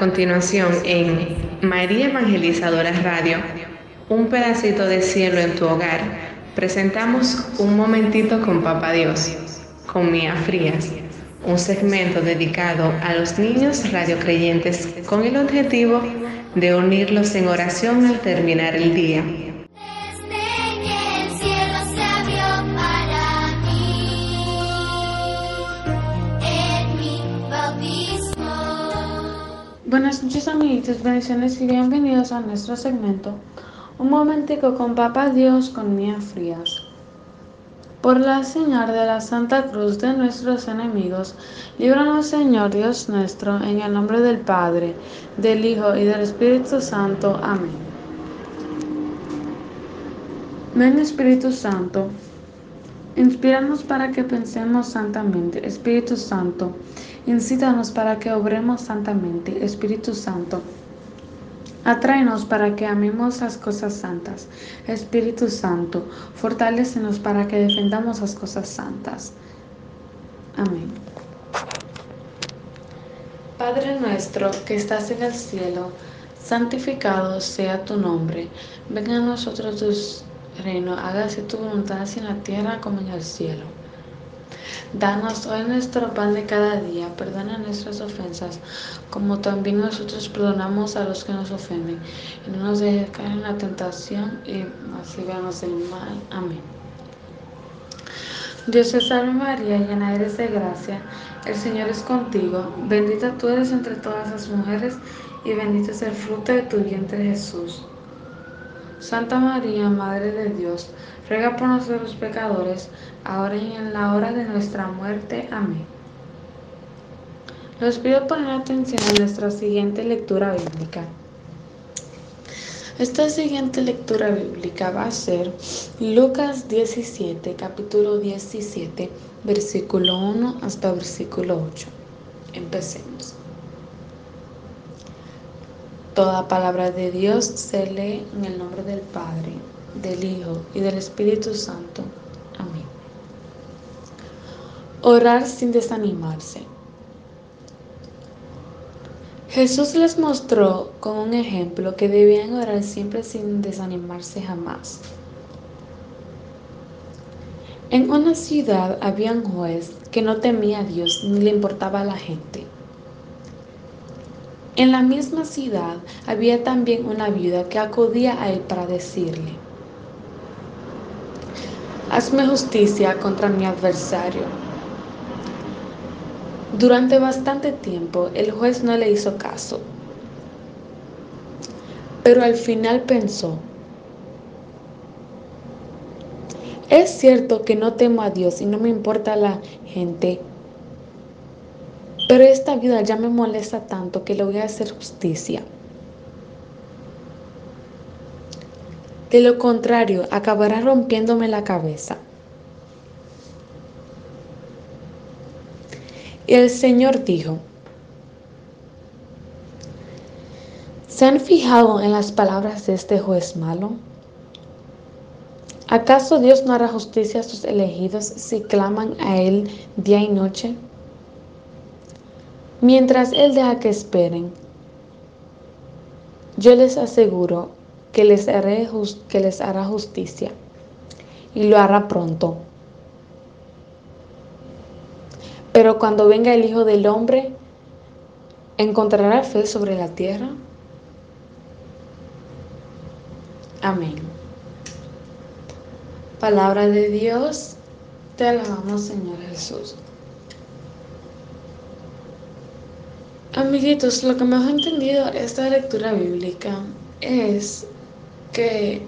Continuación, en María Evangelizadora Radio, un pedacito de cielo en tu hogar, presentamos un momentito con Papá Dios, con Mía Frías, un segmento dedicado a los niños radiocreyentes con el objetivo de unirlos en oración al terminar el día. Buenas noches amiguitos, bendiciones y bienvenidos a nuestro segmento Un momentico con Papá Dios con Mía Frías. Por la señal de la Santa Cruz de nuestros enemigos, líbranos Señor Dios nuestro, en el nombre del Padre, del Hijo y del Espíritu Santo. Amén. Ven Espíritu Santo, inspíranos para que pensemos santamente. Espíritu Santo, Incítanos para que obremos santamente, Espíritu Santo. Atráenos para que amemos las cosas santas. Espíritu Santo, fortalecenos para que defendamos las cosas santas. Amén. Padre nuestro que estás en el cielo, santificado sea tu nombre. Venga a nosotros tu reino, hágase tu voluntad en la tierra como en el cielo. Danos hoy nuestro pan de cada día, perdona nuestras ofensas, como también nosotros perdonamos a los que nos ofenden. Y no nos dejes caer en la tentación y nos del mal. Amén. Dios te salve María, llena eres de gracia, el Señor es contigo, bendita tú eres entre todas las mujeres y bendito es el fruto de tu vientre Jesús. Santa María, Madre de Dios, ruega por nosotros los pecadores, ahora y en la hora de nuestra muerte. Amén. Les pido poner atención a nuestra siguiente lectura bíblica. Esta siguiente lectura bíblica va a ser Lucas 17, capítulo 17, versículo 1 hasta versículo 8. Empecemos. Toda palabra de Dios se lee en el nombre del Padre, del Hijo y del Espíritu Santo. Amén. Orar sin desanimarse. Jesús les mostró con un ejemplo que debían orar siempre sin desanimarse jamás. En una ciudad había un juez que no temía a Dios ni le importaba a la gente. En la misma ciudad había también una viuda que acudía a él para decirle, hazme justicia contra mi adversario. Durante bastante tiempo el juez no le hizo caso, pero al final pensó, es cierto que no temo a Dios y no me importa la gente, pero esta vida ya me molesta tanto que le voy a hacer justicia. De lo contrario, acabará rompiéndome la cabeza. Y el Señor dijo, ¿se han fijado en las palabras de este juez malo? ¿Acaso Dios no hará justicia a sus elegidos si claman a Él día y noche? mientras Él deja que esperen. Yo les aseguro que les, haré que les hará justicia y lo hará pronto. Pero cuando venga el Hijo del Hombre, ¿encontrará fe sobre la tierra? Amén. Palabra de Dios, te alabamos Señor Jesús. Amiguitos, lo que me ha entendido esta lectura bíblica es que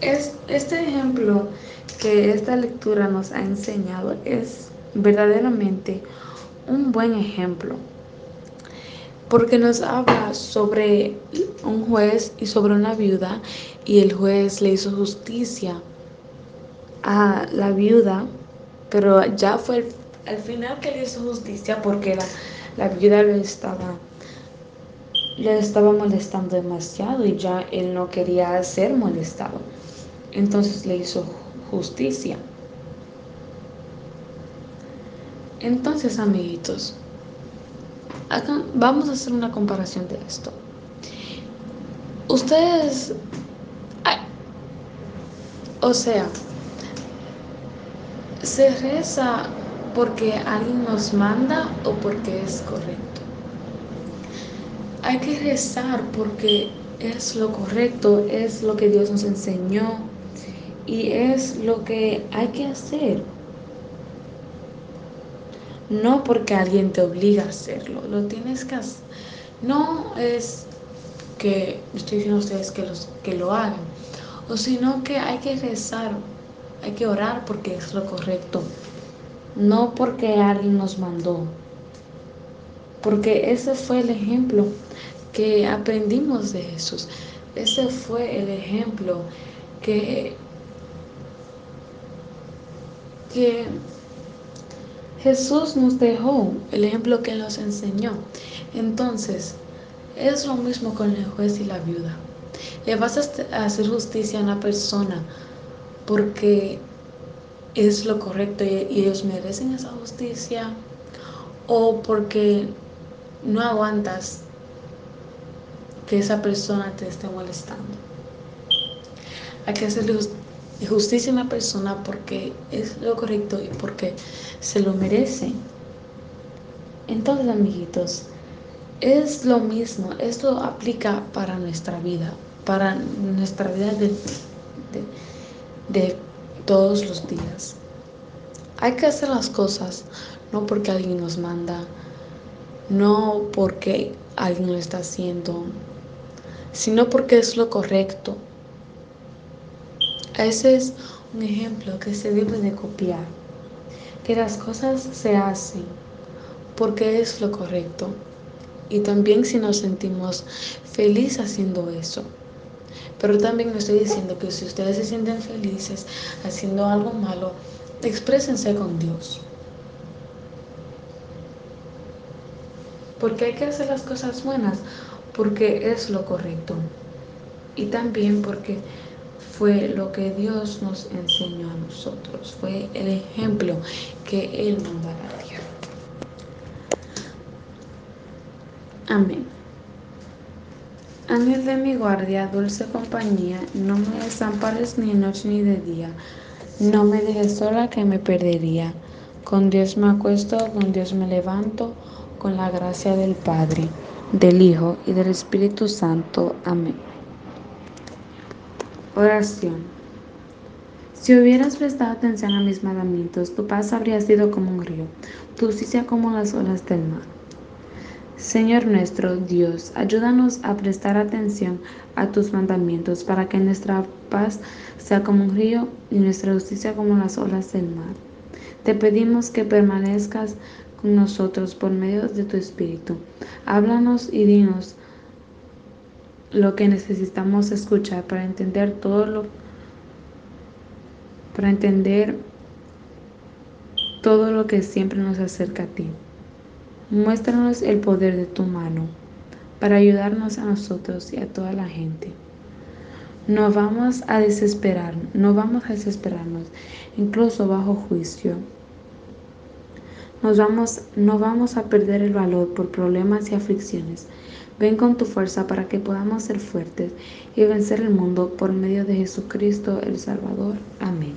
es, este ejemplo que esta lectura nos ha enseñado es verdaderamente un buen ejemplo porque nos habla sobre un juez y sobre una viuda y el juez le hizo justicia a la viuda, pero ya fue al final que le hizo justicia porque la la viuda le estaba, le estaba molestando demasiado y ya él no quería ser molestado. Entonces le hizo justicia. Entonces, amiguitos, vamos a hacer una comparación de esto. Ustedes, o sea, se reza porque alguien nos manda o porque es correcto. Hay que rezar porque es lo correcto, es lo que Dios nos enseñó y es lo que hay que hacer. No porque alguien te obliga a hacerlo, lo tienes que hacer. No es que estoy diciendo a ustedes que, los, que lo hagan, o sino que hay que rezar, hay que orar porque es lo correcto, no porque alguien nos mandó, porque ese fue el ejemplo que aprendimos de Jesús, ese fue el ejemplo que, que Jesús nos dejó, el ejemplo que nos enseñó. Entonces, es lo mismo con el juez y la viuda. Le vas a hacer justicia a una persona porque es lo correcto y, ellos merecen esa justicia o porque no aguantas que esa persona te esté molestando. Hay que hacerle justicia a una persona porque es lo correcto y porque se lo merece. Entonces, amiguitos, es lo mismo, esto aplica para nuestra vida, para nuestra vida de, de, todos los días. Hay que hacer las cosas no porque alguien nos manda, no porque alguien lo está haciendo, sino porque es lo correcto. Ese es un ejemplo que se debe de copiar, que las cosas se hacen porque es lo correcto y también si nos sentimos felices haciendo eso. Pero también no estoy diciendo que si ustedes se sienten felices haciendo algo malo, exprésense con Dios. Porque hay que hacer las cosas buenas, porque es lo correcto. Y también porque fue lo que Dios nos enseñó a nosotros, fue el ejemplo que Él nos dará. Amén. Ángel de mi guardia, dulce compañía, no me desampares ni de noche ni de día, no me dejes sola que me perdería. Con Dios me acuesto, con Dios me levanto, con la gracia del Padre, del Hijo y del Espíritu Santo. Amén. Oración. Si hubieras prestado atención a mis mandamientos, tu paz habría sido como un río, tu justicia como las olas del mar. Señor nuestro Dios, ayúdanos a prestar atención a tus mandamientos para que nuestra paz sea como un río y nuestra justicia como las olas del mar. Te pedimos que permanezcas con nosotros por medio de tu Espíritu. Háblanos y dinos lo que necesitamos escuchar para entender todo lo para entender todo lo que siempre nos acerca a ti. Muéstranos el poder de tu mano para ayudarnos a nosotros y a toda la gente. No vamos a desesperar, no vamos a desesperarnos, incluso bajo juicio. Nos vamos, no vamos a perder el valor por problemas y aflicciones. Ven con tu fuerza para que podamos ser fuertes y vencer el mundo por medio de Jesucristo el Salvador. Amén.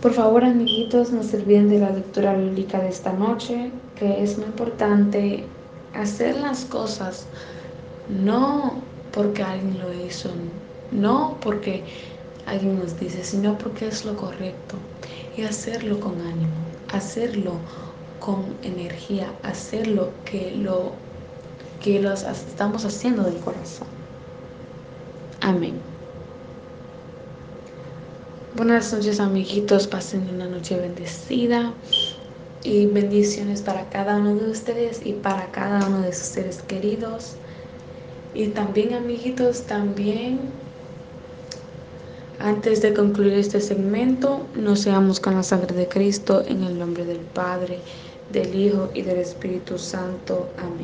Por favor, amiguitos, no se olviden de la lectura bíblica de esta noche, que es muy importante hacer las cosas no porque alguien lo hizo, no porque alguien nos dice, sino porque es lo correcto y hacerlo con ánimo, hacerlo con energía, hacerlo que lo que los estamos haciendo del corazón. Amén. Buenas noches amiguitos, pasen una noche bendecida y bendiciones para cada uno de ustedes y para cada uno de sus seres queridos. Y también amiguitos, también antes de concluir este segmento, nos seamos con la sangre de Cristo en el nombre del Padre, del Hijo y del Espíritu Santo. Amén.